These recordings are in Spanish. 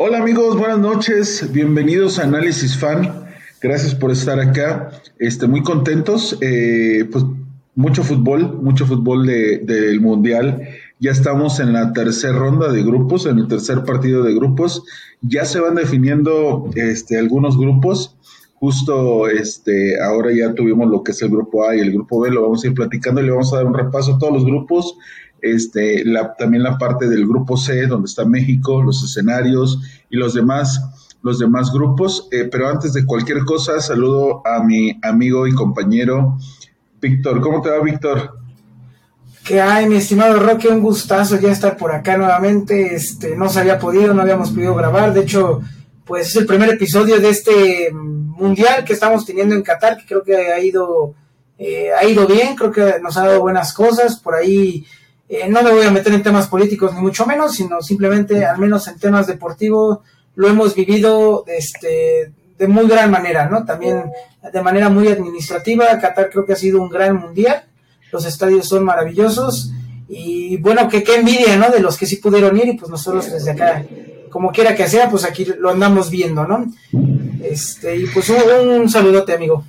Hola amigos, buenas noches, bienvenidos a Análisis Fan. Gracias por estar acá. Este, muy contentos. Eh, pues mucho fútbol, mucho fútbol del Mundial. Ya estamos en la tercera ronda de grupos, en el tercer partido de grupos. Ya se van definiendo este, algunos grupos. Justo este, ahora ya tuvimos lo que es el grupo A y el grupo B, lo vamos a ir platicando y le vamos a dar un repaso a todos los grupos este, la, también la parte del grupo C, donde está México, los escenarios y los demás, los demás grupos. Eh, pero antes de cualquier cosa, saludo a mi amigo y compañero Víctor. ¿Cómo te va, Víctor? ¿Qué hay, mi estimado Roque? Un gustazo ya estar por acá nuevamente. Este, no se había podido, no habíamos podido grabar. De hecho, pues es el primer episodio de este mundial que estamos teniendo en Qatar, que creo que ha ido, eh, ha ido bien, creo que nos ha dado buenas cosas. Por ahí eh, no me voy a meter en temas políticos ni mucho menos, sino simplemente, al menos en temas deportivos, lo hemos vivido este, de muy gran manera, ¿no? También de manera muy administrativa. Qatar creo que ha sido un gran mundial. Los estadios son maravillosos. Y bueno, que qué envidia, ¿no? De los que sí pudieron ir y pues nosotros desde acá, como quiera que sea, pues aquí lo andamos viendo, ¿no? Este, y pues un, un saludote, amigo.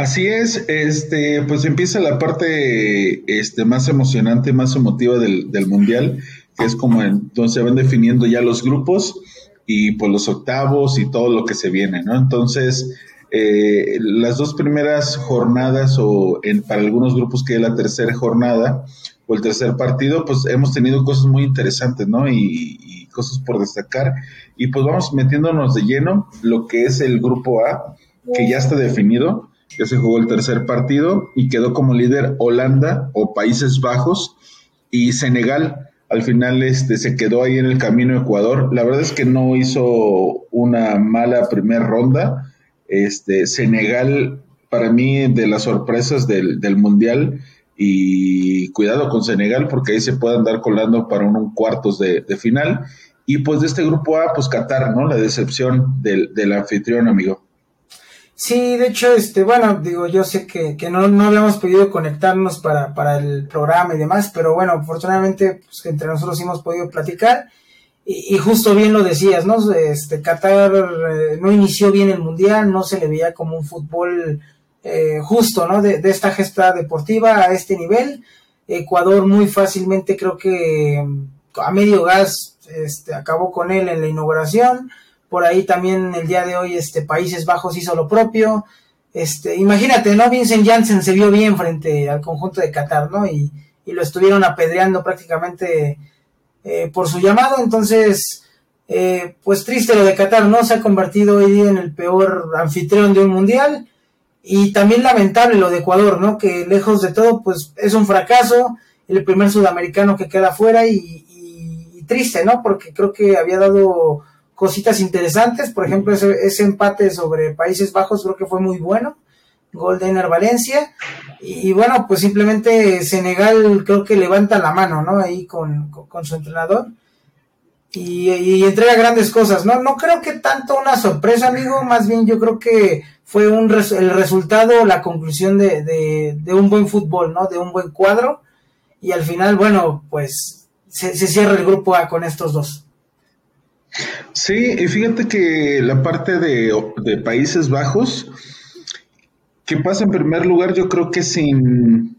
Así es, este, pues empieza la parte este, más emocionante, más emotiva del, mundial, que es como entonces se van definiendo ya los grupos y pues los octavos y todo lo que se viene, ¿no? Entonces, eh, las dos primeras jornadas o en, para algunos grupos que es la tercera jornada o el tercer partido, pues hemos tenido cosas muy interesantes, ¿no? Y, y cosas por destacar. Y pues vamos metiéndonos de lleno lo que es el grupo A, que ya está definido ya se jugó el tercer partido y quedó como líder Holanda o Países Bajos y Senegal. Al final este, se quedó ahí en el camino Ecuador. La verdad es que no hizo una mala primera ronda. Este, Senegal, para mí, de las sorpresas del, Mundial, y cuidado con Senegal porque ahí se puede andar colando para un, cuartos de, final. Y pues de este grupo A, pues Qatar, ¿no? La decepción del, del anfitrión, amigo. Sí, de hecho, este, bueno, digo, yo sé que, que no, no habíamos podido conectarnos para, para el programa y demás, pero bueno, afortunadamente, pues entre nosotros hemos podido platicar. Y, justo bien lo decías, ¿no? Este, Qatar eh, no inició bien el mundial, no se le veía como un fútbol eh, justo, ¿no? De, de, esta gesta deportiva a este nivel. Ecuador muy fácilmente creo que a medio gas este, acabó con él en la inauguración por ahí también el día de hoy este Países Bajos hizo lo propio. Este, imagínate, ¿no? Vincent Janssen se vio bien frente al conjunto de Qatar, ¿no? Y, lo estuvieron apedreando prácticamente eh, por su llamado. Entonces, eh, pues triste lo de Qatar, ¿no? Se ha convertido hoy día en el peor anfitrión de un mundial. Y también lamentable lo de Ecuador, ¿no? Que lejos de todo, pues es un fracaso. El primer sudamericano que queda fuera y, y triste, ¿no? Porque creo que había dado cositas interesantes, por ejemplo, ese, empate sobre Países Bajos creo que fue muy bueno, gol de Ener Valencia, y, bueno, pues simplemente Senegal creo que levanta la mano, ¿no? Ahí con, su entrenador. Y, entrega grandes cosas, ¿no? No creo que tanto una sorpresa, amigo, más bien yo creo que fue un el resultado, la conclusión de, de, un buen fútbol, ¿no? De un buen cuadro. Y al final, bueno, pues se, se cierra el grupo A con estos dos. Sí, y fíjate que la parte de, Países Bajos, que pasa en primer lugar, yo creo que sin,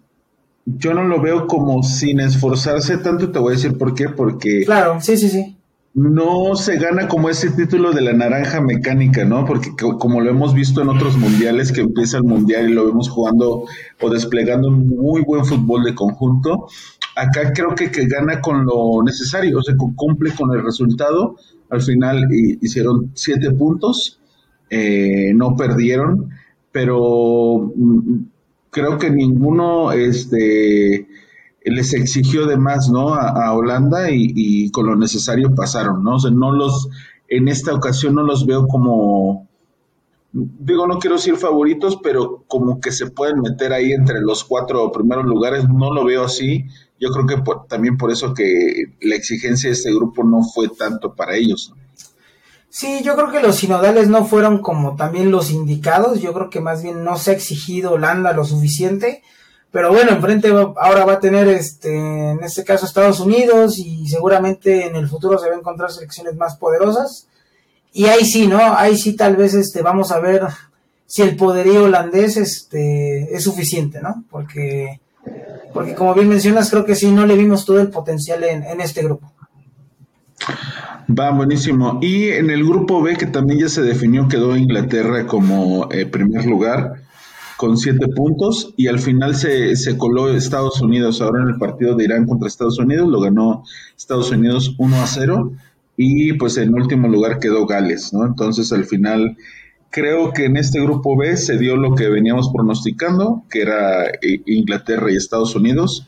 yo no lo veo como sin esforzarse tanto, te voy a decir por qué, porque... Claro, sí, sí, sí. No se gana como ese título de la naranja mecánica, ¿no? Porque como lo hemos visto en otros mundiales, que empieza el mundial y lo vemos jugando o desplegando un muy buen fútbol de conjunto, acá creo que, que gana con lo necesario, o sea, cumple con el resultado al final hicieron siete puntos, eh, no perdieron, pero mm, creo que ninguno este, les exigió de más ¿no? a, Holanda y, con lo necesario pasaron, ¿no? O sea, no los, en esta ocasión no los veo como, digo, no quiero decir favoritos, pero como que se pueden meter ahí entre los cuatro primeros lugares, no lo veo así yo creo que también por eso que la exigencia de este grupo no fue tanto para ellos. Sí, yo creo que los sinodales no fueron como también los indicados, yo creo que más bien no se ha exigido Holanda lo suficiente, pero bueno, enfrente ahora va a tener, este, en este caso, Estados Unidos y seguramente en el futuro se va a encontrar selecciones más poderosas. Y ahí sí, ¿no? Ahí sí tal vez este, vamos a ver si el poderío holandés este, es suficiente, ¿no? Porque, porque como bien mencionas, creo que sí, no le vimos todo el potencial en, en este grupo. Va, buenísimo. Y en el grupo B, que también ya se definió, quedó Inglaterra como eh, primer lugar con siete puntos y al final se, se, coló Estados Unidos. Ahora en el partido de Irán contra Estados Unidos lo ganó Estados Unidos 1 a 0 y pues en último lugar quedó Gales, ¿no? Entonces al final creo que en este grupo B se dio lo que veníamos pronosticando, que era eh, Inglaterra y Estados Unidos.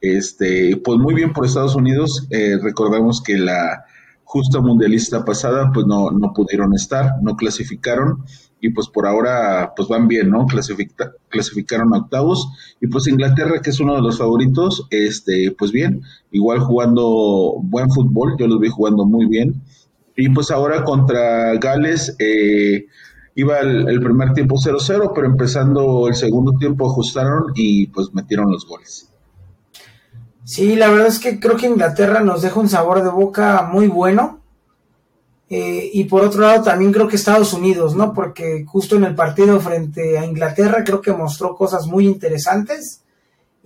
Este, pues muy bien por Estados Unidos. Eh, recordamos que la justa mundialista pasada pues no, no pudieron estar, no clasificaron y pues por ahora pues van bien, ¿no? clasificaron a octavos y pues Inglaterra que es uno de los favoritos, este pues bien, igual jugando buen fútbol, yo los vi jugando muy bien y pues ahora contra Gales eh, iba el, el, primer tiempo 0-0, pero empezando el segundo tiempo ajustaron y pues metieron los goles. Sí, la verdad es que creo que Inglaterra nos deja un sabor de boca muy bueno eh, y por otro lado también creo que Estados Unidos, ¿no? Porque justo en el partido frente a Inglaterra creo que mostró cosas muy interesantes.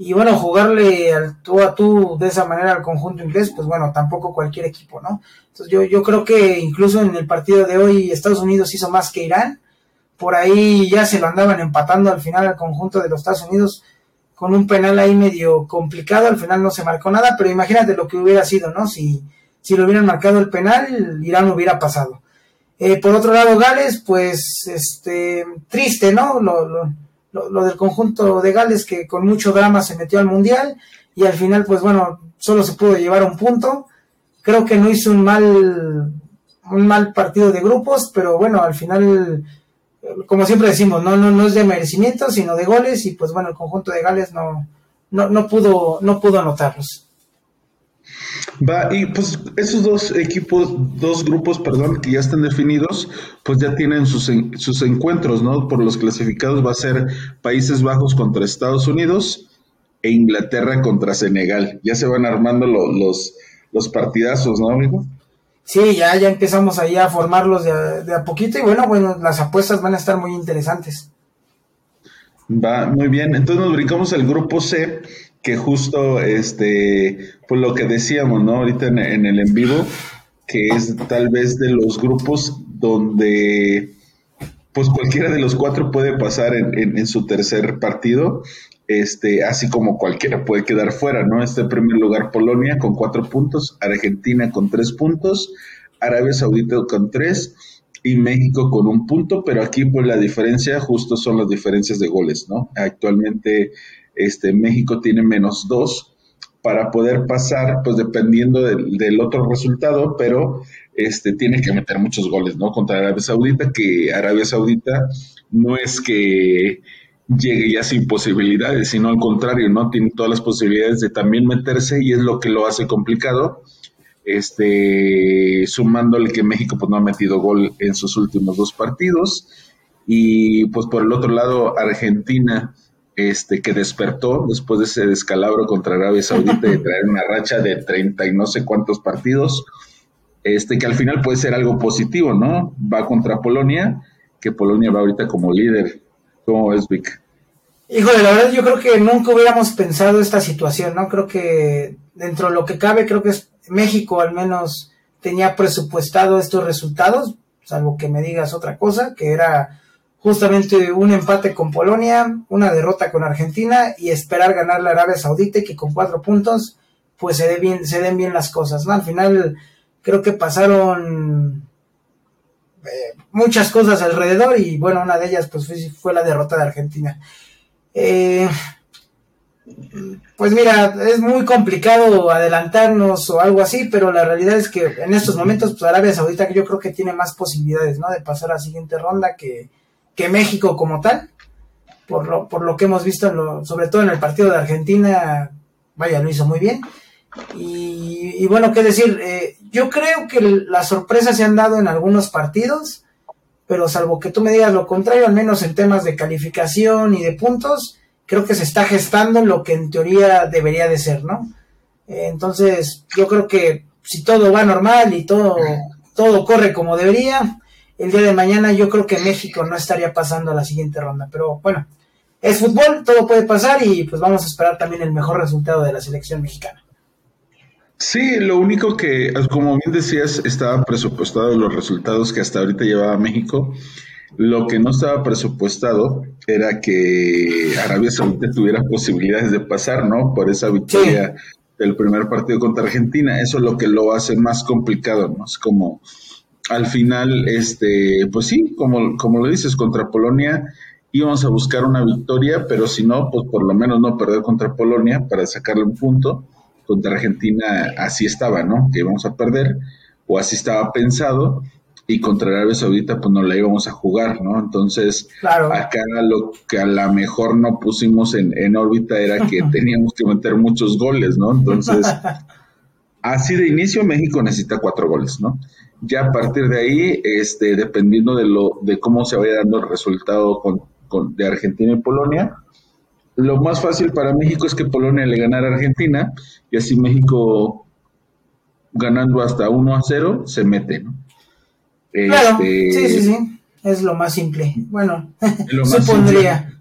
Y bueno, jugarle al tú a tú de esa manera al conjunto inglés, pues bueno, tampoco cualquier equipo, ¿no? Entonces yo, yo creo que incluso en el partido de hoy Estados Unidos hizo más que Irán. Por ahí ya se lo andaban empatando al final al conjunto de los Estados Unidos con un penal ahí medio complicado. Al final no se marcó nada, pero imagínate lo que hubiera sido, ¿no? Si, si lo hubieran marcado el penal, Irán hubiera pasado. Eh, por otro lado, Gales, pues, este, triste, ¿no? Lo, lo, lo, del conjunto de Gales que con mucho drama se metió al Mundial y al final, pues bueno, solo se pudo llevar un punto. Creo que no hizo un mal, un mal partido de grupos, pero bueno, al final, como siempre decimos, no, no, no es de merecimiento, sino de goles y pues bueno, el conjunto de Gales no, no, no pudo, no pudo anotarlos. Va, y pues esos dos equipos, dos grupos, perdón, que ya están definidos, pues ya tienen sus, sus encuentros, ¿no? Por los clasificados va a ser Países Bajos contra Estados Unidos e Inglaterra contra Senegal. Ya se van armando los, los partidazos, ¿no, amigo? Sí, ya, ya empezamos ahí a formarlos de, de a poquito y bueno, bueno, las apuestas van a estar muy interesantes. Va, muy bien. Entonces nos brincamos al grupo C, que justo, este, pues lo que decíamos, ¿no? Ahorita en, el en vivo, que es tal vez de los grupos donde, pues cualquiera de los cuatro puede pasar en, en, su tercer partido, este, así como cualquiera puede quedar fuera, ¿no? Este primer lugar Polonia con cuatro puntos, Argentina con tres puntos, Arabia Saudita con tres y México con un punto, pero aquí pues la diferencia justo son las diferencias de goles, ¿no? Actualmente este, México tiene menos dos para poder pasar, pues dependiendo del, otro resultado, pero este, tiene que meter muchos goles, ¿no? Contra Arabia Saudita, que Arabia Saudita no es que llegue ya sin posibilidades, sino al contrario, ¿no? Tiene todas las posibilidades de también meterse y es lo que lo hace complicado. Este, sumándole que México pues no ha metido gol en sus últimos dos partidos y pues por el otro lado Argentina este, que despertó después de ese descalabro contra Arabia Saudita de traer una racha de 30 y no sé cuántos partidos, este, que al final puede ser algo positivo, ¿no? Va contra Polonia, que Polonia va ahorita como líder. ¿Cómo es, Vic? Híjole, la verdad yo creo que nunca hubiéramos pensado esta situación, ¿no? Creo que dentro de lo que cabe, creo que es México al menos tenía presupuestado estos resultados, salvo que me digas otra cosa, que era justamente un empate con Polonia, una derrota con Argentina y esperar ganar la Arabia Saudita y que con cuatro puntos pues se, bien, se den bien las cosas, ¿no? Al final creo que pasaron eh, muchas cosas alrededor y bueno, una de ellas pues fue, la derrota de Argentina. Eh, pues mira, es muy complicado adelantarnos o algo así, pero la realidad es que en estos momentos pues Arabia Saudita yo creo que tiene más posibilidades, ¿no? De pasar a la siguiente ronda que, que México como tal, por lo, por lo que hemos visto, sobre todo en el partido de Argentina, vaya, lo hizo muy bien. Y, bueno, qué decir, eh, yo creo que las sorpresas se han dado en algunos partidos, pero salvo que tú me digas lo contrario, al menos en temas de calificación y de puntos, creo que se está gestando lo que en teoría debería de ser, ¿no? entonces, yo creo que si todo va normal y todo, todo corre como debería, el día de mañana yo creo que México no estaría pasando a la siguiente ronda. Pero bueno, es fútbol, todo puede pasar y pues vamos a esperar también el mejor resultado de la selección mexicana. Sí, lo único que, como bien decías, estaba presupuestado los resultados que hasta ahorita llevaba México. Lo que no estaba presupuestado era que Arabia Saudita tuviera posibilidades de pasar, ¿no? Por esa victoria del primer partido contra Argentina. Eso es lo que lo hace más complicado, ¿no? Es como, al final, este, pues sí, como, como lo dices, contra Polonia íbamos a buscar una victoria, pero si no, pues por lo menos no perder contra Polonia para sacarle un punto. Contra Argentina así estaba, ¿no? Que íbamos a perder, o así estaba pensado y contra Arabia Saudita pues no la íbamos a jugar, ¿no? Entonces, acá lo que a lo mejor no pusimos en, órbita era que teníamos que meter muchos goles, ¿no? Entonces, así de inicio México necesita cuatro goles, ¿no? Ya a partir de ahí, este, dependiendo de lo, de cómo se vaya dando el resultado con, con, de Argentina y Polonia, lo más fácil para México es que Polonia le ganara a Argentina y así México ganando hasta 1 a 0 se mete, ¿no? Claro, este, sí, sí, sí. Es lo más simple. Bueno, supondría.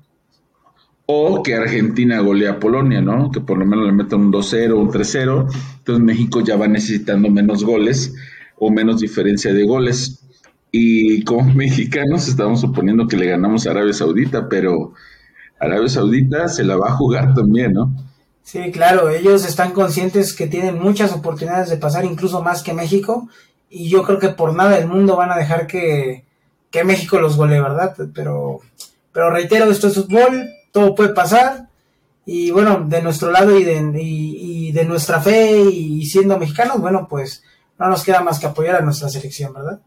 O que Argentina golea a Polonia, ¿no? Que por lo menos le metan un 2-0, un 3-0. Entonces México ya va necesitando menos goles o menos diferencia de goles. Y como mexicanos estamos suponiendo que le ganamos a Arabia Saudita, pero Arabia Saudita se la va a jugar también, ¿no? Sí, claro, ellos están conscientes que tienen muchas oportunidades de pasar, incluso más que México, y yo creo que por nada del mundo van a dejar que, México los golee, ¿verdad? Pero, pero reitero, esto es fútbol, todo puede pasar, y bueno, de nuestro lado y de, y, de nuestra fe y siendo mexicanos, bueno, pues no nos queda más que apoyar a nuestra selección, ¿verdad?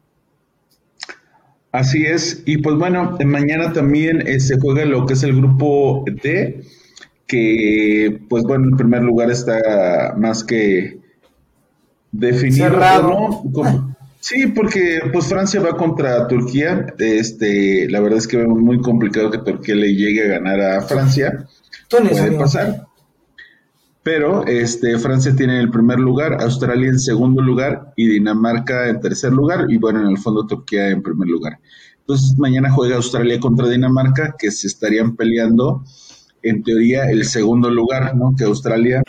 Así es, y pues bueno, mañana también eh, se juega lo que es el grupo D, que pues bueno, en primer lugar está más que definido. Sí, porque pues Francia va contra Turquía. Este, la verdad es que vemos muy complicado que Turquía le llegue a ganar a Francia. Puede pasar. Pero este, Francia tiene el primer lugar, Australia en segundo lugar y Dinamarca en tercer lugar. Y bueno, en el fondo Turquía en primer lugar. Entonces mañana juega Australia contra Dinamarca, que se estarían peleando en teoría el segundo lugar, ¿no? Que Australia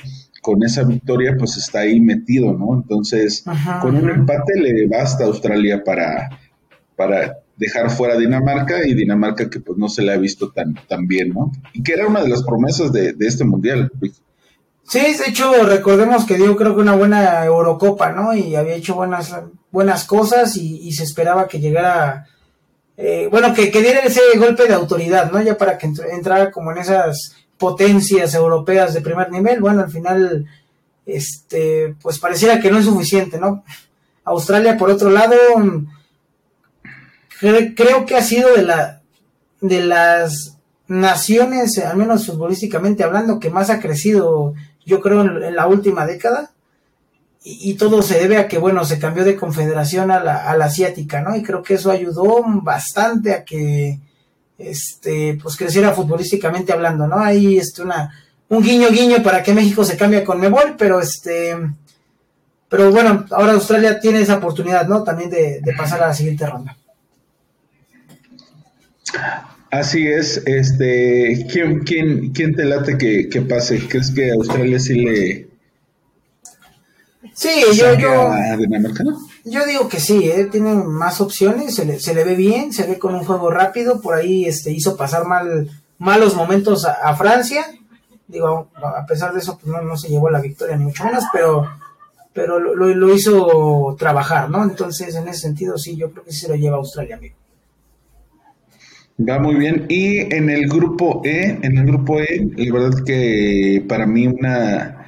con esa victoria pues está ahí metido, ¿no? Entonces, con un empate le basta a Australia para, para dejar fuera a Dinamarca y Dinamarca que pues no se le ha visto tan, tan bien, ¿no? Y que era una de las promesas de, este mundial. Sí, de hecho, recordemos que dio creo que una buena Eurocopa, ¿no? Y había hecho buenas, buenas cosas y, se esperaba que llegara, eh, bueno, que, que, diera ese golpe de autoridad, ¿no? Ya para que entrara como en esas potencias europeas de primer nivel, bueno, al final, este, pues pareciera que no es suficiente, ¿no? Australia, por otro lado, creo que ha sido de la de las naciones, al menos futbolísticamente hablando, que más ha crecido, yo creo, en, la última década. Y, todo se debe a que, bueno, se cambió de confederación a la, a la asiática, ¿no? Y creo que eso ayudó bastante a que este, pues creciera futbolísticamente hablando, ¿no? Ahí este, una, un guiño guiño para que México se cambie con Mebol, pero este, pero bueno, ahora Australia tiene esa oportunidad, ¿no? También de, pasar a la siguiente ronda. Así es, este, ¿quién, quién, quién te late que, que pase? ¿Crees que Australia sí le, Sí, yo, yo, yo digo que sí, ¿eh? tiene más opciones, se le, se le ve bien, se ve con un juego rápido, por ahí este, hizo pasar mal, malos momentos a, Francia, digo, a pesar de eso pues no, no, se llevó la victoria ni mucho menos, pero, pero lo, lo, hizo trabajar, ¿no? Entonces, en ese sentido, sí, yo creo que sí se lo lleva a Australia, amigo. Va muy bien. Y en el grupo E, en el grupo E, la verdad que para mí una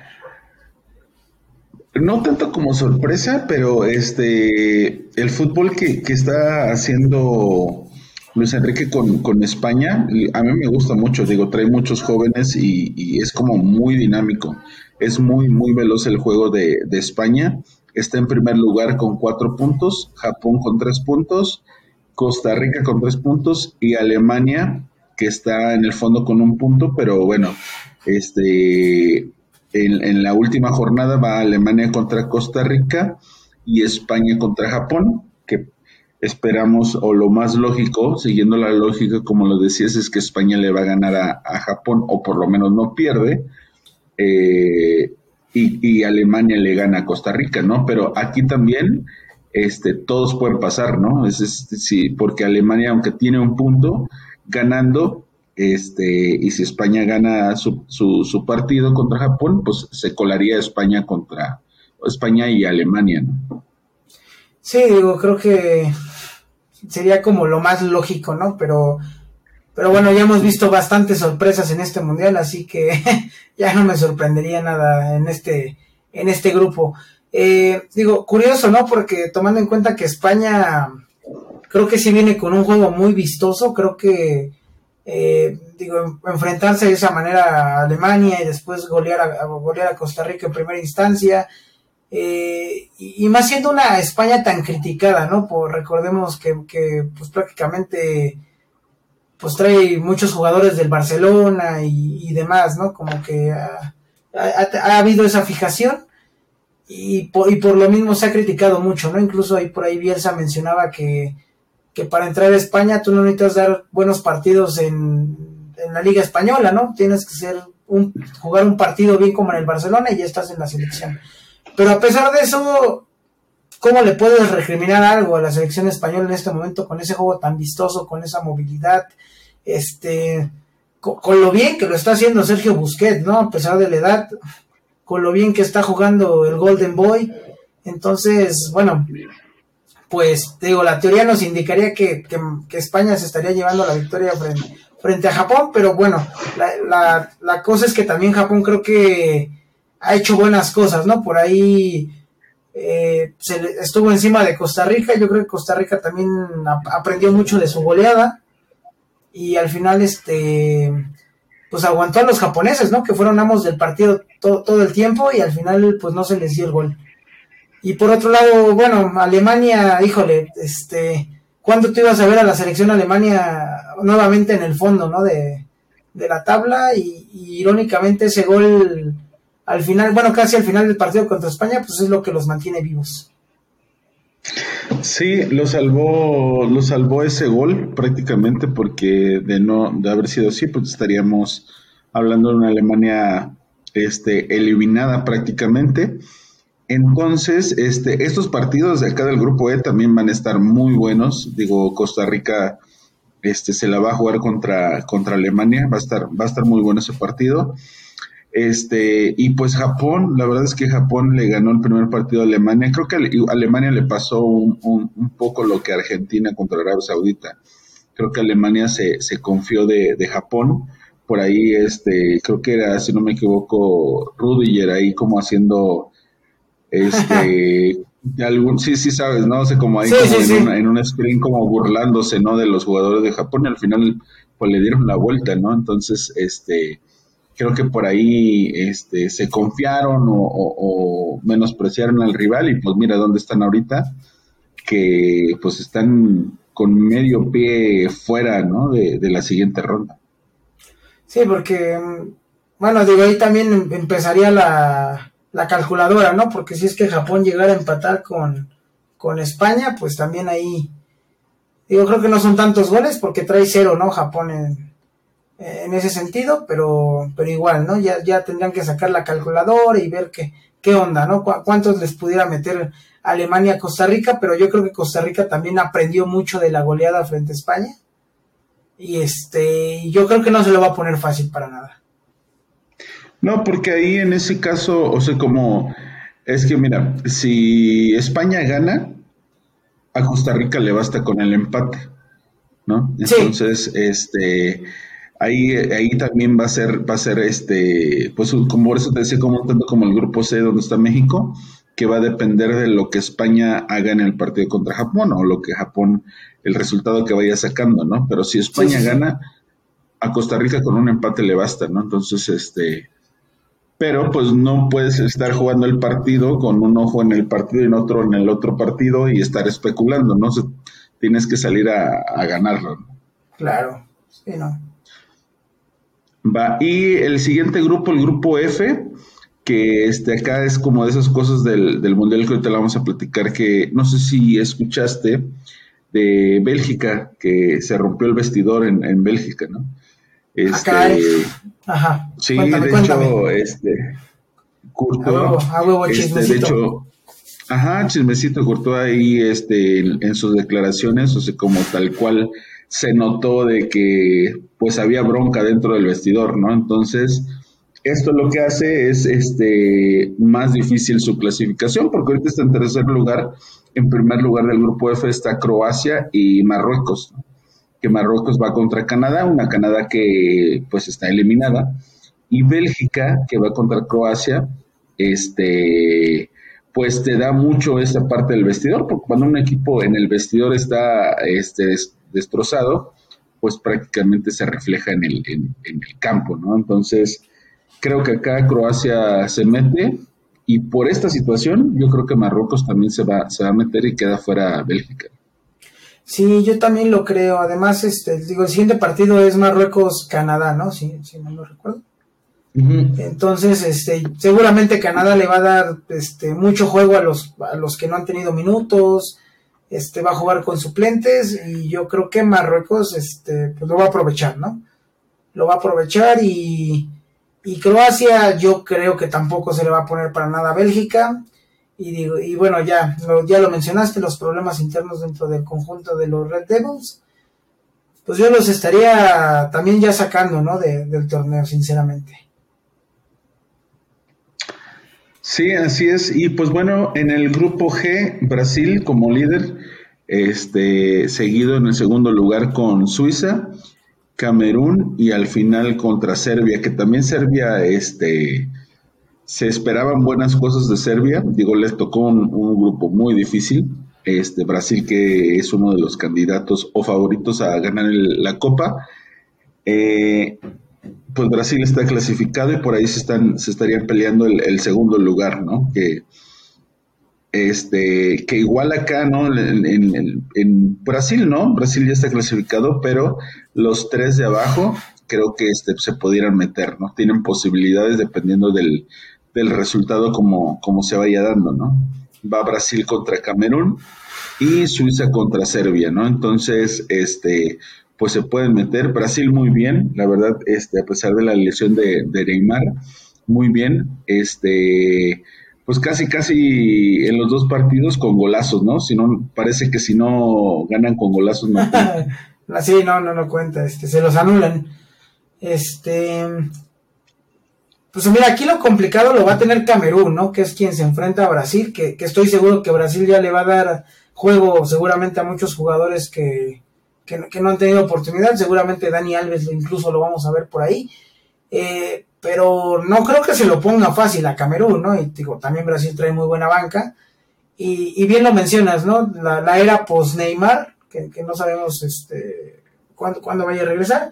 no tanto como sorpresa, pero este el fútbol que, está haciendo Luis Enrique con, España, a mí me gusta mucho, digo, trae muchos jóvenes y, es como muy dinámico. Es muy, muy veloz el juego de, de, España. Está en primer lugar con cuatro puntos, Japón con tres puntos, Costa Rica con tres puntos y Alemania que está en el fondo con un punto, pero bueno, este, en, la última jornada va Alemania contra Costa Rica y España contra Japón, que esperamos, o lo más lógico, siguiendo la lógica, como lo decías, es que España le va a ganar a, Japón, o por lo menos no pierde, eh, y, Alemania le gana a Costa Rica, ¿no? Pero aquí también este, todos pueden pasar, ¿no? Es, sí, porque Alemania, aunque tiene un punto ganando, este, y si España gana su, su, su partido contra Japón, pues se colaría España contra España y Alemania, ¿no? Sí, digo, creo que sería como lo más lógico, ¿no? Pero, pero bueno, ya hemos visto bastantes sorpresas en este mundial, así que ya no me sorprendería nada en este, en este grupo. Eh, digo, curioso, ¿no? Porque tomando en cuenta que España creo que sí viene con un juego muy vistoso, creo que eh, digo, enfrentarse de esa manera a Alemania y después golear a, golear a Costa Rica en primera instancia, eh, y, más siendo una España tan criticada, ¿no? Por, recordemos que, pues prácticamente pues trae muchos jugadores del Barcelona y, demás, ¿no? Como que ha, habido esa fijación y por, y por, lo mismo se ha criticado mucho, ¿no? Incluso ahí por ahí Bielsa mencionaba que, que para entrar a España tú no necesitas dar buenos partidos en, en la Liga Española, ¿no? Tienes que ser un, jugar un partido bien como en el Barcelona y ya estás en la selección. Pero a pesar de eso, ¿cómo le puedes recriminar algo a la selección española en este momento con ese juego tan vistoso, con esa movilidad? Este, con, lo bien que lo está haciendo Sergio Busquets, ¿no? A pesar de la edad, con lo bien que está jugando el Golden Boy. Entonces, bueno, pues digo, la teoría nos indicaría que, España se estaría llevando la victoria frente, a Japón, pero bueno, la, la cosa es que también Japón creo que ha hecho buenas cosas, ¿no? Por ahí eh, se estuvo encima de Costa Rica, yo creo que Costa Rica también aprendió mucho de su goleada y al final este pues aguantó a los japoneses, ¿no? Que fueron amos del partido todo el tiempo y al final pues no se les dio el gol. Y por otro lado, bueno, Alemania, híjole, este, ¿cuándo tú ibas a ver a la selección Alemania nuevamente en el fondo, ¿no? De, la tabla y irónicamente ese gol al final, bueno, casi al final del partido contra España, pues es lo que los mantiene vivos. Sí, lo salvó, lo salvó ese gol prácticamente porque de no de haber sido así, pues estaríamos hablando de una Alemania este, eliminada prácticamente. Entonces, este, estos partidos de acá del grupo E también van a estar muy buenos. Digo, Costa Rica este, se la va a jugar contra, contra Alemania, va a estar, va a estar muy bueno ese partido. Este, y pues Japón, la verdad es que Japón le ganó el primer partido a Alemania. Creo que a Alemania le pasó un, un, poco lo que Argentina contra Arabia Saudita. Creo que Alemania se, se confió de, de, Japón. Por ahí, este, creo que era, si no me equivoco, Rudiger ahí como haciendo, este, algún, sí, sí sabes, ¿no? O como ahí como en, en, un screen como burlándose, ¿no? De los jugadores de Japón y al final, pues le dieron la vuelta, ¿no? Entonces, este, creo que por ahí este, se confiaron o, menospreciaron al rival y pues mira dónde están ahorita, que pues están con medio pie fuera ¿no? de, la siguiente ronda. Sí, porque, bueno, digo, ahí también em, empezaría la, la calculadora, ¿no? Porque si es que Japón llegara a empatar con, con España, pues también ahí, digo, creo que no son tantos goles porque trae cero, ¿no? Japón en, en ese sentido, pero, pero igual, ¿no? Ya, ya tendrían que sacar la calculadora y ver qué, qué onda, ¿no? cuántos les pudiera meter Alemania a Costa Rica, pero yo creo que Costa Rica también aprendió mucho de la goleada frente a España. Y este, yo creo que no se lo va a poner fácil para nada. No, porque ahí en ese caso, o sea, como es que mira, si España gana, a Costa Rica le basta con el empate, ¿no? Entonces, este, ahí, ahí también va a ser, va a ser este, pues como por eso te decía como tanto como el grupo C donde está México, que va a depender de lo que España haga en el partido contra Japón o lo que Japón, el resultado que vaya sacando, ¿no? Pero si España gana, a Costa Rica con un empate le basta, ¿no? Entonces, este, pero pues no puedes estar jugando el partido con un ojo en el partido y en otro en el otro partido y estar especulando, ¿no? tienes que salir a, a ganarlo. Claro, sí, ¿no? Va, y el siguiente grupo, el grupo F, que este acá es como de esas cosas del, del mundial que ahorita la vamos a platicar, que no sé si escuchaste de Bélgica, que se rompió el vestidor en, en Bélgica, ¿no? Este, Ajá. Sí, de hecho, este, Courtois, este, de hecho, ajá, chismecito Courtois ahí, este, en, sus declaraciones, o sea, como tal cual se notó de que, pues, había bronca dentro del vestidor, ¿no? Entonces, esto lo que hace es este más difícil su clasificación, porque ahorita está en tercer lugar. En primer lugar del grupo F está Croacia y Marruecos, que Marruecos va contra Canadá, una Canadá que pues está eliminada, y Bélgica que va contra Croacia, este pues te da mucho esta parte del vestidor, porque cuando un equipo en el vestidor está este, destrozado, pues prácticamente se refleja en el, en el campo, ¿no? Entonces, Creo que acá Croacia se mete y por esta situación yo creo que Marruecos también se va, se va a meter y queda fuera Bélgica. Sí, yo también lo creo. Además, este, digo, el siguiente partido es Marruecos-Canadá, ¿no? Si, si no lo recuerdo. Entonces, este, seguramente Canadá le va a dar este, mucho juego a los, a los que no han tenido minutos, este, va a jugar con suplentes y yo creo que Marruecos este, pues lo va a aprovechar, ¿no? Lo va a aprovechar y, y Croacia yo creo que tampoco se le va a poner para nada a Bélgica. Y, digo, y bueno, ya lo, ya lo mencionaste, los problemas internos dentro del conjunto de los Red Devils. Pues yo los estaría también ya sacando, ¿no? del torneo, sinceramente. Sí, así es. Y pues bueno, en el grupo G, Brasil como líder, este, seguido en el segundo lugar con Suiza Camerún y al final contra Serbia, que también Serbia, este, se esperaban buenas cosas de Serbia, digo, les tocó un, grupo muy difícil, este, Brasil que es uno de los candidatos o favoritos a ganar la Copa, eh, pues Brasil está clasificado y por ahí se, están, se estarían peleando el, segundo lugar, ¿no? Que, este, que igual acá, ¿no? En, Brasil, ¿no? Brasil ya está clasificado, pero los tres de abajo creo que este, se pudieran meter, ¿no? Tienen posibilidades dependiendo del, resultado como, como se vaya dando, ¿no? Va Brasil contra Camerún y Suiza contra Serbia, ¿no? Entonces, este, pues se pueden meter. Brasil muy bien, la verdad, este, a pesar de la lesión de, Neymar, muy bien. Este, pues casi, casi en los dos partidos con golazos, ¿no? Si no, parece que si no ganan con golazos no sí, no, no, no cuenta, este, se los anulan. Este, pues mira, aquí lo complicado lo va a tener Camerún, ¿no? Que es quien se enfrenta a Brasil, que, que estoy seguro que Brasil ya le va a dar juego seguramente a muchos jugadores que, que, que no han tenido oportunidad, seguramente Dani Alves incluso lo vamos a ver por ahí. Eh, pero no creo que se lo ponga fácil a Camerún, ¿no? Y digo, también Brasil trae muy buena banca. Y, bien lo mencionas, ¿no? La, era post-Neymar, que, no sabemos este, cuándo, cuándo vaya a regresar.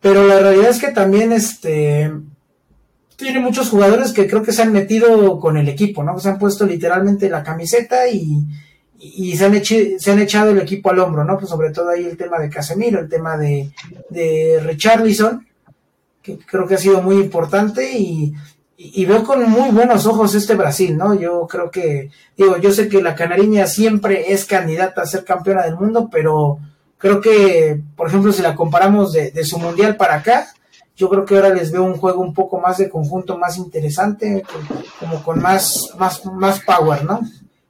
Pero la realidad es que también este, tiene muchos jugadores que creo que se han metido con el equipo, ¿no? Se han puesto literalmente la camiseta y, y se, han se han echado el equipo al hombro, ¿no? Pues sobre todo ahí el tema de Casemiro, el tema de, de Richarlison que creo que ha sido muy importante y, veo con muy buenos ojos este Brasil, ¿no? Yo creo que, digo, yo sé que la Canariña siempre es candidata a ser campeona del mundo, pero creo que, por ejemplo, si la comparamos de, su mundial para acá, yo creo que ahora les veo un juego un poco más de conjunto, más interesante, como con más, más, más power, ¿no?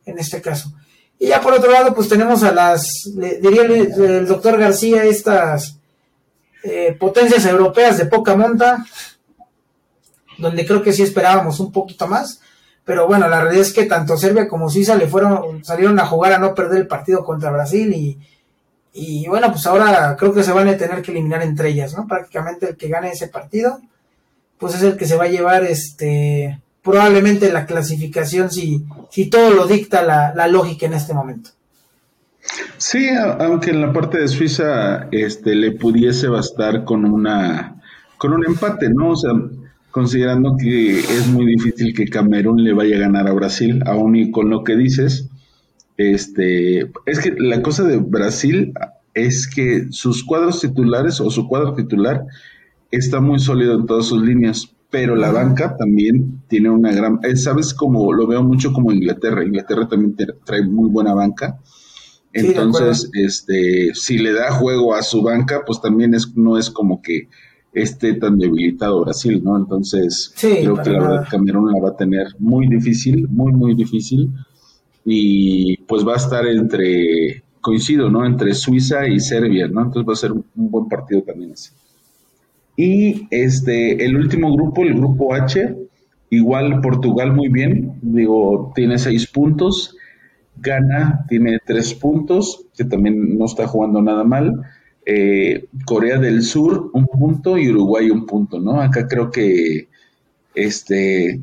En este caso. Y ya por otro lado, pues tenemos a las, diría el doctor García, estas eh, potencias europeas de poca monta, donde creo que sí esperábamos un poquito más, pero bueno, la realidad es que tanto Serbia como Suiza le fueron, salieron a jugar a no perder el partido contra Brasil y, y bueno, pues ahora creo que se van a tener que eliminar entre ellas, ¿no? Prácticamente el que gane ese partido, pues es el que se va a llevar este probablemente la clasificación si, si todo lo dicta la lógica en este momento. Sí, aunque en la parte de Suiza este, le pudiese bastar con una con un empate, ¿no? O sea, considerando que es muy difícil que Camerún le vaya a ganar a Brasil, aún y con lo que dices, este, es que la cosa de Brasil es que sus cuadros titulares o su cuadro titular está muy sólido en todas sus líneas, pero la banca también tiene una gran, eh, sabes como lo veo mucho como Inglaterra, Inglaterra también trae muy buena banca. Entonces, este, si le da juego a su banca, pues también es, no es como que esté tan debilitado Brasil, ¿no? Entonces, creo que la verdad Camerún la va a tener muy difícil, muy, muy difícil. Y pues va a estar entre, coincido, ¿no? Entre Suiza y Serbia, ¿no? Entonces va a ser un, buen partido también ese. Y este, el último grupo, el grupo H, igual Portugal muy bien, digo, tiene seis puntos. Ghana tiene tres puntos, que también no está jugando nada mal. Eh, Corea del Sur un punto y Uruguay un punto, ¿no? Acá creo que este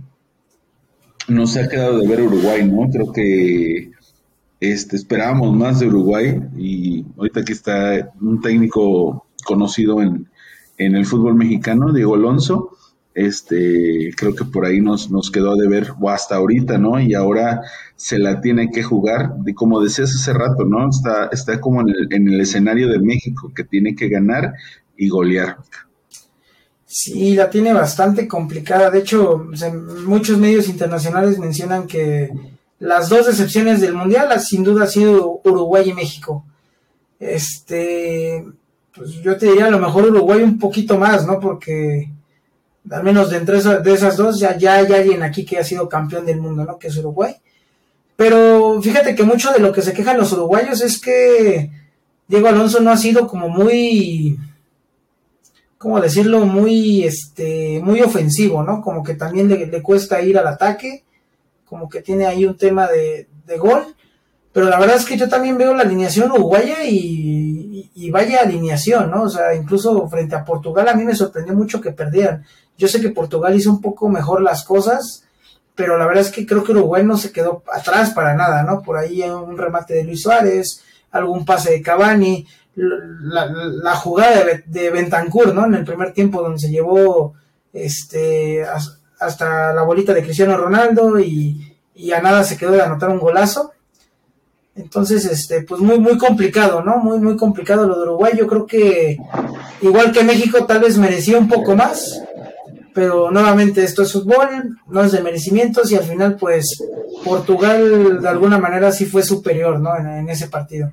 no se ha quedado de ver Uruguay, ¿no? Creo que este, esperábamos más de Uruguay y ahorita aquí está un técnico conocido en, en el fútbol mexicano, Diego Alonso, este, creo que por ahí nos, nos quedó de ver, o hasta ahorita, ¿no? Y ahora se la tiene que jugar, y como decías hace rato, ¿no? Está, está como en el, en el escenario de México, que tiene que ganar y golear. Sí, la tiene bastante complicada. De hecho, muchos medios internacionales mencionan que las dos decepciones del Mundial sin duda han sido Uruguay y México. Este, pues yo te diría a lo mejor Uruguay un poquito más, ¿no? Porque al menos de entre esas, de esas dos, ya, ya hay alguien aquí que ha sido campeón del mundo, ¿no? Que es Uruguay. Pero fíjate que mucho de lo que se quejan los uruguayos es que Diego Alonso no ha sido como muy, ¿cómo decirlo? Muy, este, muy ofensivo, ¿no? Como que también le, cuesta ir al ataque, como que tiene ahí un tema de, de, gol. Pero la verdad es que yo también veo la alineación uruguaya y, vaya alineación, ¿no? O sea, incluso frente a Portugal a mí me sorprendió mucho que perdieran. Yo sé que Portugal hizo un poco mejor las cosas, pero la verdad es que creo que Uruguay no se quedó atrás para nada, ¿no? Por ahí un remate de Luis Suárez, algún pase de Cavani, la, jugada de, de, Bentancur, ¿no? En el primer tiempo donde se llevó este hasta la bolita de Cristiano Ronaldo y, y a nada se quedó de anotar un golazo. Entonces, este, pues muy, muy complicado, ¿no? Muy, muy complicado lo de Uruguay. Yo creo que, igual que México, tal vez merecía un poco más, pero nuevamente esto es fútbol, no es de merecimientos y al final pues Portugal de alguna manera sí fue superior, ¿no? En, ese partido.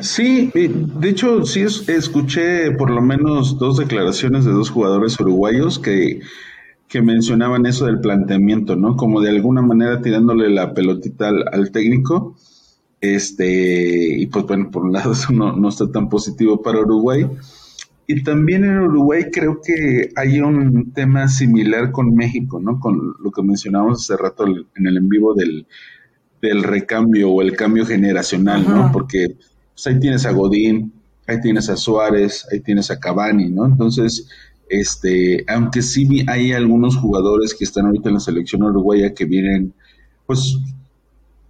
Sí, de hecho sí escuché por lo menos dos declaraciones de dos jugadores uruguayos que, que mencionaban eso del planteamiento, ¿no? Como de alguna manera tirándole la pelotita al, técnico. Este, y pues bueno, por un lado eso no, no está tan positivo para Uruguay. Y también en Uruguay creo que hay un tema similar con México, ¿no? Con lo que mencionábamos hace rato en el en vivo del, recambio o el cambio generacional, ¿no? Porque pues, ahí tienes a Godín, ahí tienes a Suárez, ahí tienes a Cavani, ¿no? Entonces, este, aunque sí hay algunos jugadores que están ahorita en la selección uruguaya que vienen, pues,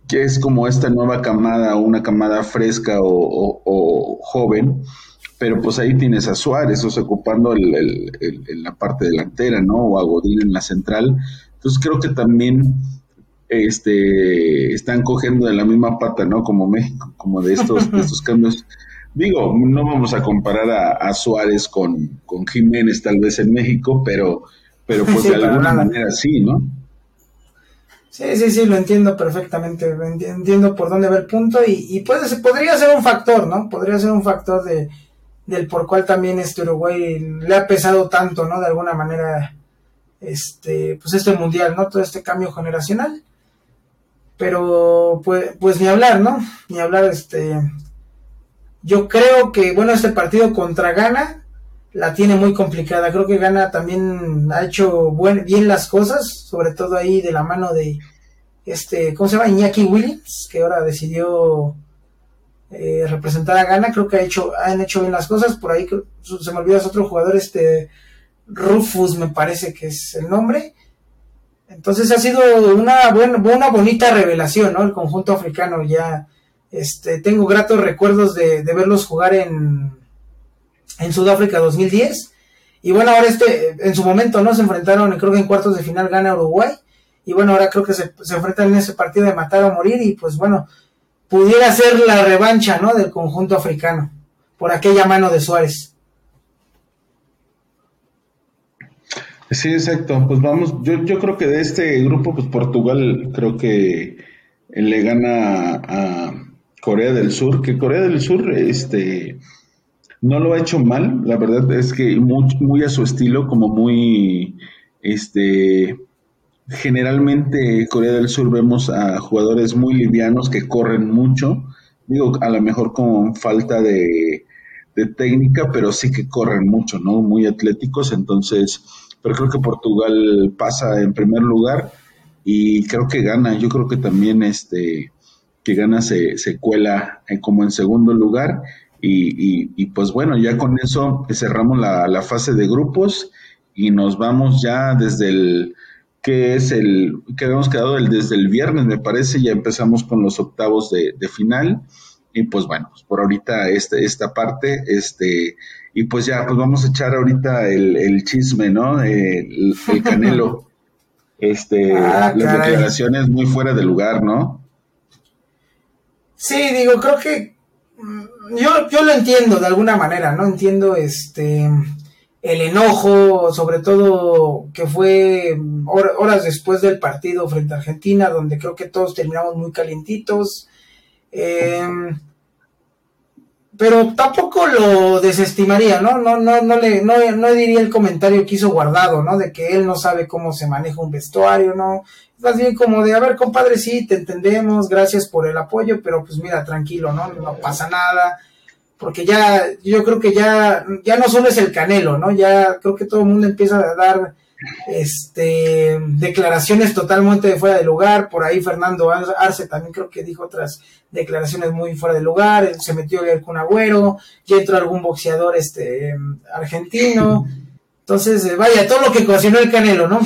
que es como esta nueva camada, una camada fresca o joven, pero pues ahí tienes a Suárez, o sea, ocupando el, la parte delantera, ¿no? O a Godín en la central. Entonces creo que también este, están cogiendo de la misma pata, ¿no? Como México, como de estos, estos cambios. Digo, no vamos a comparar a, Suárez con, con, Jiménez tal vez en México, pero, pero pues de alguna manera sí, ¿no? Sí, sí, sí, lo entiendo perfectamente, entiendo por dónde va el punto y, y puede, podría ser un factor, ¿no? Podría ser un factor de, del por cual también este Uruguay le ha pesado tanto, ¿no? De alguna manera, este, pues este mundial, ¿no? Todo este cambio generacional. Pero, pues, pues ni hablar, ¿no? Ni hablar, este, yo creo que, bueno, este partido contra Ghana la tiene muy complicada. Creo que Ghana también ha hecho bien las cosas, sobre todo ahí de la mano de, este, ¿cómo se llama? Iñaki Williams, que ahora decidió eh, representar a Ghana, creo que ha hecho, han hecho bien las cosas, por ahí se me olvida es otro jugador, este Rufus me parece que es el nombre. Entonces ha sido una buena, una bonita revelación, ¿no? El conjunto africano ya, este, tengo gratos recuerdos de, verlos jugar en, en Sudáfrica 2010. Y bueno, ahora este, en su momento, ¿no? Se enfrentaron, creo que en cuartos de final gana Uruguay. Y bueno, ahora creo que se, se enfrentan en ese partido de matar o morir. Y pues bueno, pudiera ser la revancha, ¿no? Del conjunto africano, por aquella mano de Suárez. Sí, exacto. Pues vamos, yo, yo creo que de este grupo, pues Portugal creo que le gana a Corea del Sur, que Corea del Sur, este, no lo ha hecho mal, la verdad es que muy, a su estilo, como muy, este, generalmente Corea del Sur vemos a jugadores muy livianos que corren mucho, digo, a lo mejor con falta de, de técnica, pero sí que corren mucho, ¿no? Muy atléticos, entonces pero creo que Portugal pasa en primer lugar y creo que gana. Yo creo que también este que gana se, se cuela eh, como en segundo lugar y, y, pues bueno, ya con eso cerramos la, la, fase de grupos y nos vamos ya desde el que es el que habíamos quedado el, desde el viernes me parece, ya empezamos con los octavos de, de final y pues bueno, pues por ahorita este, esta parte, este, y pues ya, pues vamos a echar ahorita el, chisme, ¿no? El, canelo. este, ah, las declaraciones muy fuera de lugar, ¿no? Sí, digo, creo que mm, yo, yo lo entiendo de alguna manera, ¿no? Entiendo este el enojo, sobre todo que fue horas después del partido frente a Argentina, donde creo que todos terminamos muy calientitos. Eh, pero tampoco lo desestimaría, ¿no? No, no, no le, no, no diría el comentario que hizo guardado, ¿no? De que él no sabe cómo se maneja un vestuario, ¿no? Más bien como de, a ver, compadre, sí, te entendemos, gracias por el apoyo, pero pues mira, tranquilo, ¿no? No pasa nada, porque ya, yo creo que ya, ya no solo es el canelo, ¿no? Ya creo que todo el mundo empieza a dar este, declaraciones totalmente fuera de lugar. Por ahí Fernando Arce también creo que dijo otras declaraciones muy fuera de lugar. Se metió el Kun Agüero, ya entró algún boxeador este, argentino. Entonces, eh, vaya, todo lo que ocasionó el Canelo, ¿no?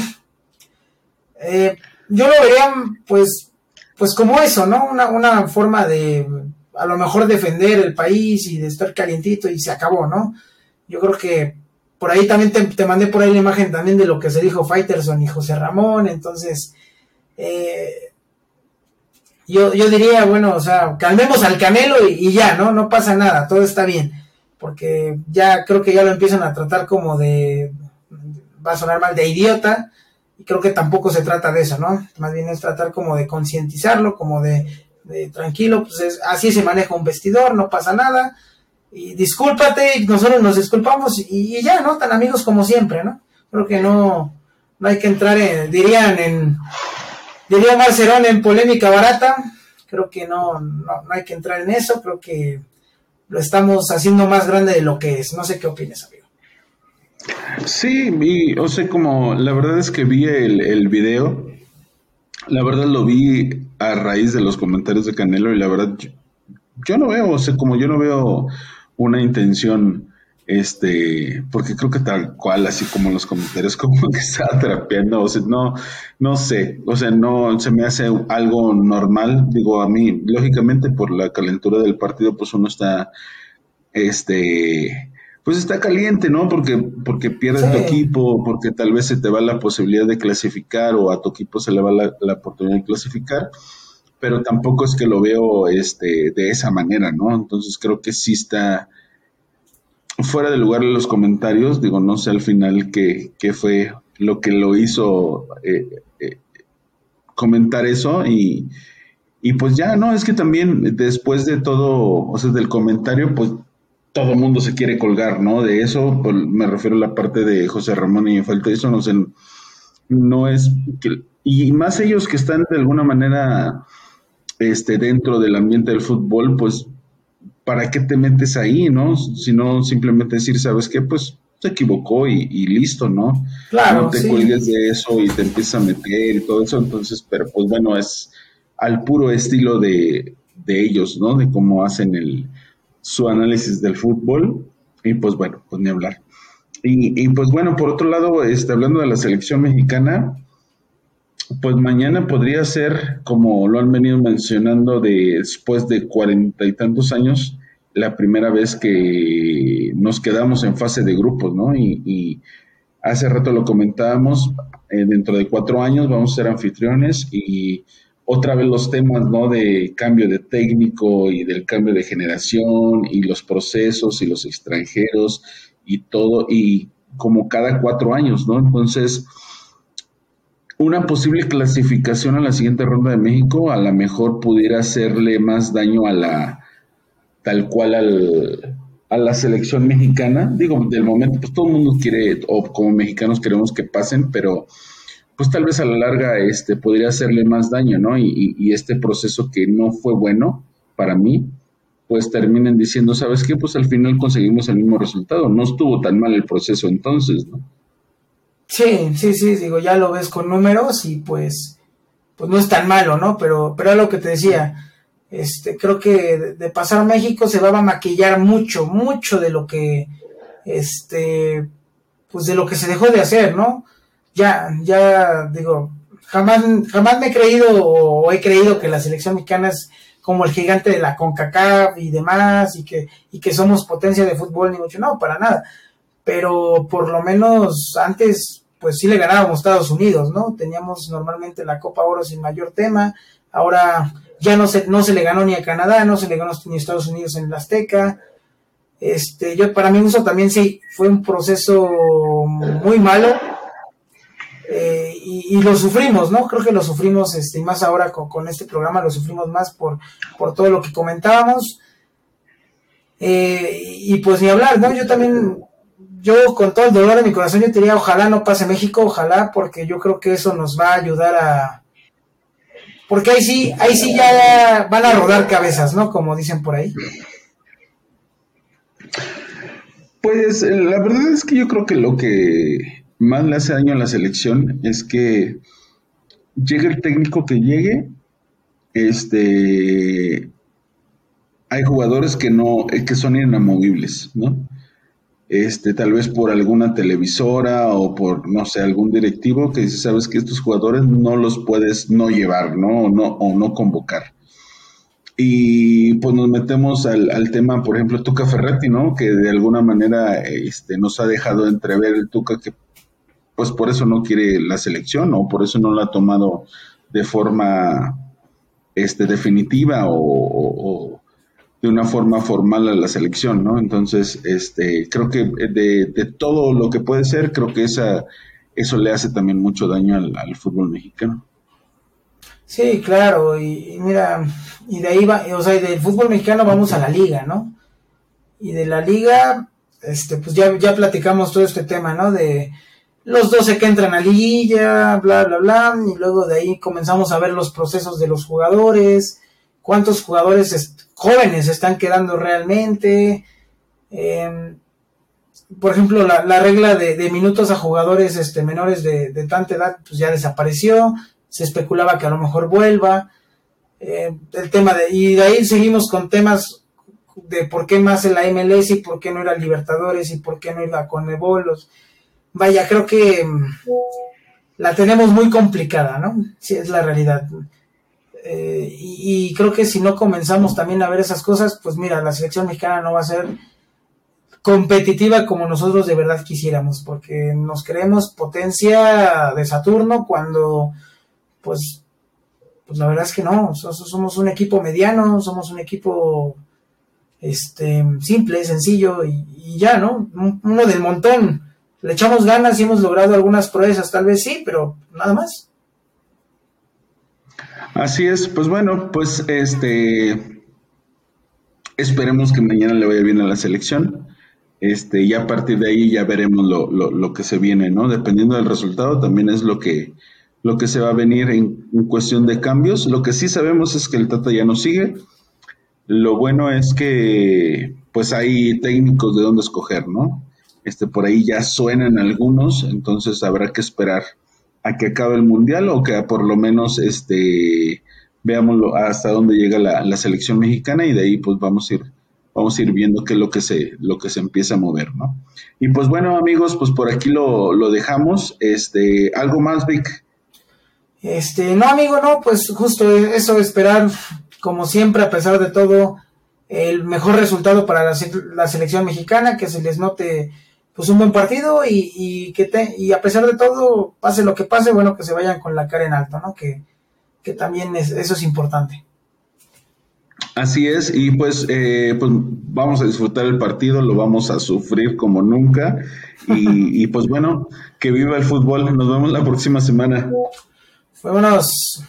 Eh, yo lo vería, pues, pues como eso, ¿no? Una, una forma de, a lo mejor, defender el país y de estar calientito y se acabó, ¿no? Yo creo que por ahí también te, mandé por ahí la imagen también de lo que se dijo Fighterson y José Ramón, entonces eh, yo, yo diría, bueno, o sea, calmemos al Canelo y, ya, ¿no? No pasa nada, todo está bien, porque ya creo que ya lo empiezan a tratar como de, va a sonar mal, de idiota, y creo que tampoco se trata de eso, ¿no? Más bien es tratar como de concientizarlo, como de, de tranquilo, pues así se maneja un vestidor, no pasa nada, y discúlpate, nosotros nos disculpamos y, ya, ¿no? Tan amigos como siempre, ¿no? Creo que no, no hay que entrar en, dirían en, diría Marcerón en polémica barata, creo que no, no, no hay que entrar en eso, creo que lo estamos haciendo más grande de lo que es, no sé qué opinas, amigo. Sí, y, o sea, como la verdad es que vi el, el video, la verdad lo vi a raíz de los comentarios de Canelo y la verdad yo, yo no veo, o sea, como yo no veo una intención, este, porque creo que tal cual, así como los comentarios, como que está trapeando, o sea, no, no sé, o sea, no se me hace algo normal, digo, a mí, lógicamente por la calentura del partido, pues uno está, este, pues está caliente, ¿no? Porque, porque pierdes tu equipo, porque tal vez se te va la posibilidad de clasificar o a tu equipo se le va la, la oportunidad de clasificar pero tampoco es que lo veo este, de esa manera, ¿no? Entonces creo que sí está fuera de lugar los comentarios, digo, no sé al final qué, qué fue lo que lo hizo eh, eh, comentar eso y, y pues ya, ¿no? Es que también después de todo, o sea, del comentario, pues todo mundo se quiere colgar, ¿no? De eso, pues, me refiero a la parte de José Ramón y falta eso, no sé, no es que, y más ellos que están de alguna manera este, dentro del ambiente del fútbol, pues, ¿para qué te metes ahí, no? Sino simplemente decir, ¿sabes qué? Pues se equivocó y, listo, ¿no? Claro. No te cuelgues de eso y te empiezas a meter y todo eso. Entonces, pero pues bueno, es al puro estilo de, de ellos, ¿no? De cómo hacen el, su análisis del fútbol. Y pues bueno, pues ni hablar. Y, y pues bueno, por otro lado, este, hablando de la selección mexicana, pues mañana podría ser, como lo han venido mencionando, después de cuarenta y tantos años, la primera vez que nos quedamos en fase de grupos, ¿no? Y, hace rato lo comentábamos, eh, dentro de cuatro años vamos a ser anfitriones y otra vez los temas, ¿no? De cambio de técnico y del cambio de generación y los procesos y los extranjeros y todo, y como cada cuatro años, ¿no? Entonces, una posible clasificación a la siguiente ronda de México a lo mejor pudiera hacerle más daño a la, tal cual al, a la selección mexicana. Digo, del momento, pues todo el mundo quiere, o como mexicanos queremos que pasen, pero pues tal vez a la larga este, podría hacerle más daño, ¿no? Y, y, este proceso que no fue bueno para mí, pues terminen diciendo, ¿sabes qué? Pues al final conseguimos el mismo resultado. No estuvo tan mal el proceso entonces, ¿no? Sí, sí, sí, digo, ya lo ves con números y pues, pues no es tan malo, ¿no? Pero, pero es lo que te decía, este, creo que de, pasar a México se va a maquillar mucho, mucho de lo que, este, pues de lo que se dejó de hacer, ¿no? Ya, ya, digo, jamás, jamás me he creído o he creído que la selección mexicana es como el gigante de la CONCACAF y demás, y que, y que somos potencia de fútbol, ni mucho, no, para nada. Pero por lo menos antes pues sí le ganábamos a Estados Unidos, ¿no? Teníamos normalmente la Copa Oro sin mayor tema, ahora ya no se, no se le ganó ni a Canadá, no se le ganó ni a Estados Unidos en la Azteca. Este, yo para mí eso también sí fue un proceso muy malo eh, y, lo sufrimos, ¿no? Creo que lo sufrimos, este, y más ahora con, con este programa lo sufrimos más por, por todo lo que comentábamos. Eh, y pues ni hablar, ¿no? Yo también yo con todo el dolor de mi corazón yo diría ojalá no pase México, ojalá, porque yo creo que eso nos va a ayudar a porque ahí sí, ahí sí ya van a rodar cabezas, ¿no? Como dicen por ahí. Pues la verdad es que yo creo que lo que más le hace daño a la selección es que llegue el técnico que llegue, este hay jugadores que no, que son inamovibles, ¿no? Este, tal vez por alguna televisora o por, no sé, algún directivo que dice, sabes que estos jugadores no los puedes no llevar, ¿no? O no, o no convocar. Y pues nos metemos al, al, tema, por ejemplo, Tuca Ferretti, ¿no? Que de alguna manera este, nos ha dejado entrever el Tuca que pues por eso no quiere la selección o por eso no la ha tomado de forma este, definitiva o de una forma formal a la selección, ¿no? Entonces, este, creo que de, todo lo que puede ser, creo que esa, eso le hace también mucho daño al, fútbol mexicano. Sí, claro, y, mira, y de ahí va, o sea, del fútbol mexicano vamos a la liga, ¿no? Y de la liga, este, pues ya, ya platicamos todo este tema, ¿no? De los 12 que entran a liguilla, bla, bla, bla, y luego de ahí comenzamos a ver los procesos de los jugadores, cuántos jugadores jóvenes están quedando realmente. Em, por ejemplo, la, regla de, minutos a jugadores este, menores de, tanta edad pues ya desapareció. Se especulaba que a lo mejor vuelva. Em, el tema de, y de ahí seguimos con temas de por qué más en la MLS y por qué no era Libertadores y por qué no era con Ebolos. Vaya, creo que em, la tenemos muy complicada, ¿no? Sí, es la realidad. Eh, y, creo que si no comenzamos también a ver esas cosas, pues mira, la selección mexicana no va a ser competitiva como nosotros de verdad quisiéramos, porque nos creemos potencia de Saturno cuando, pues, pues la verdad es que no, somos un equipo mediano, somos un equipo este simple, sencillo y, y ya, ¿no? Uno del montón. Le echamos ganas y hemos logrado algunas proezas, tal vez sí, pero nada más. Así es, pues bueno, pues este esperemos que mañana le vaya bien a la selección. Este, y a partir de ahí ya veremos lo, lo, lo, que se viene, ¿no? Dependiendo del resultado, también es lo que, lo que se va a venir en, cuestión de cambios. Lo que sí sabemos es que el Tata ya no sigue. Lo bueno es que pues hay técnicos de dónde escoger, ¿no? Este, por ahí ya suenan algunos, entonces habrá que esperar a que acabe el mundial o que por lo menos este veamos hasta dónde llega la, selección mexicana y de ahí pues vamos a ir vamos a ir viendo qué es lo que se lo que se empieza a mover no y pues bueno amigos pues por aquí lo, lo dejamos. Este algo más Vic este no amigo no pues justo eso esperar como siempre a pesar de todo el mejor resultado para la, la selección mexicana que se les note pues un buen partido y, y que te, y a pesar de todo, pase lo que pase, bueno, que se vayan con la cara en alto, ¿no? Que, que también es, eso es importante. Así es, y pues, eh, pues vamos a disfrutar el partido, lo vamos a sufrir como nunca, y, y pues bueno, que viva el fútbol, nos vemos la próxima semana. Vámonos.